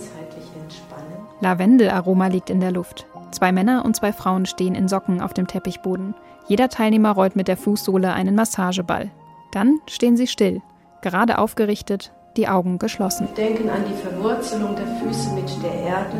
ganzheitlich entspannen. Lavendelaroma liegt in der Luft. Zwei Männer und zwei Frauen stehen in Socken auf dem Teppichboden. Jeder Teilnehmer rollt mit der Fußsohle einen Massageball. Dann stehen sie still, gerade aufgerichtet, die Augen geschlossen. Denken an die Verwurzelung der Füße mit der Erde.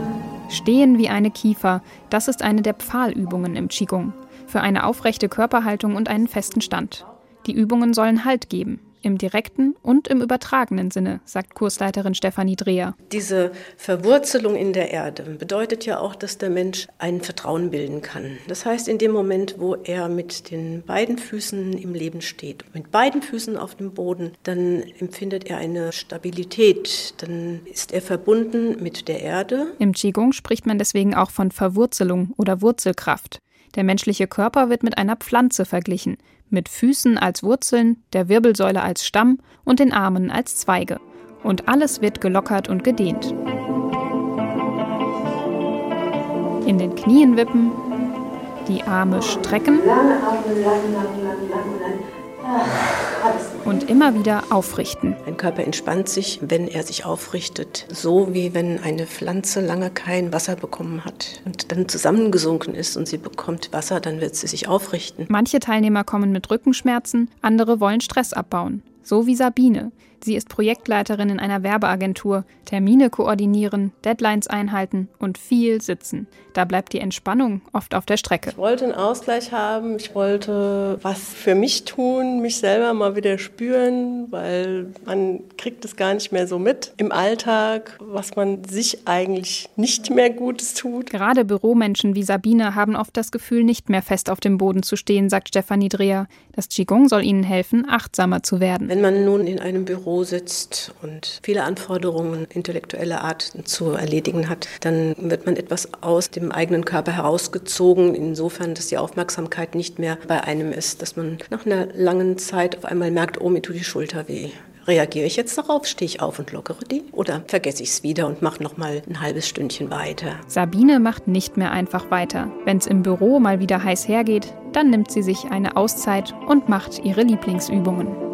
Stehen wie eine Kiefer, das ist eine der Pfahlübungen im Qigong. Für eine aufrechte Körperhaltung und einen festen Stand. Die Übungen sollen Halt geben, im direkten und im übertragenen Sinne, sagt Kursleiterin Stefanie Dreher. Diese Verwurzelung in der Erde bedeutet ja auch, dass der Mensch ein Vertrauen bilden kann. Das heißt, in dem Moment, wo er mit den beiden Füßen im Leben steht, mit beiden Füßen auf dem Boden, dann empfindet er eine Stabilität, dann ist er verbunden mit der Erde. Im Qigong spricht man deswegen auch von Verwurzelung oder Wurzelkraft. Der menschliche Körper wird mit einer Pflanze verglichen, mit Füßen als Wurzeln, der Wirbelsäule als Stamm und den Armen als Zweige. Und alles wird gelockert und gedehnt. In den Knien wippen, die Arme strecken und immer wieder aufrichten. Ein Körper entspannt sich, wenn er sich aufrichtet, so wie wenn eine Pflanze lange kein Wasser bekommen hat und dann zusammengesunken ist und sie bekommt Wasser, dann wird sie sich aufrichten. Manche Teilnehmer kommen mit Rückenschmerzen, andere wollen Stress abbauen, so wie Sabine. Sie ist Projektleiterin in einer Werbeagentur, Termine koordinieren, Deadlines einhalten und viel sitzen. Da bleibt die Entspannung oft auf der Strecke. Ich wollte einen Ausgleich haben, ich wollte was für mich tun, mich selber mal wieder spüren, weil man kriegt es gar nicht mehr so mit im Alltag, was man sich eigentlich nicht mehr Gutes tut. Gerade Büromenschen wie Sabine haben oft das Gefühl, nicht mehr fest auf dem Boden zu stehen, sagt Stefanie Dreher. Das Qigong soll ihnen helfen, achtsamer zu werden. Wenn man nun in einem Büro sitzt und viele Anforderungen intellektueller Art zu erledigen hat, dann wird man etwas aus dem eigenen Körper herausgezogen, insofern, dass die Aufmerksamkeit nicht mehr bei einem ist, dass man nach einer langen Zeit auf einmal merkt, oh, mir tut die Schulter weh. Reagiere ich jetzt darauf, stehe ich auf und lockere die oder vergesse ich es wieder und mache noch mal ein halbes Stündchen weiter? Sabine macht nicht mehr einfach weiter. Wenn es im Büro mal wieder heiß hergeht, dann nimmt sie sich eine Auszeit und macht ihre Lieblingsübungen.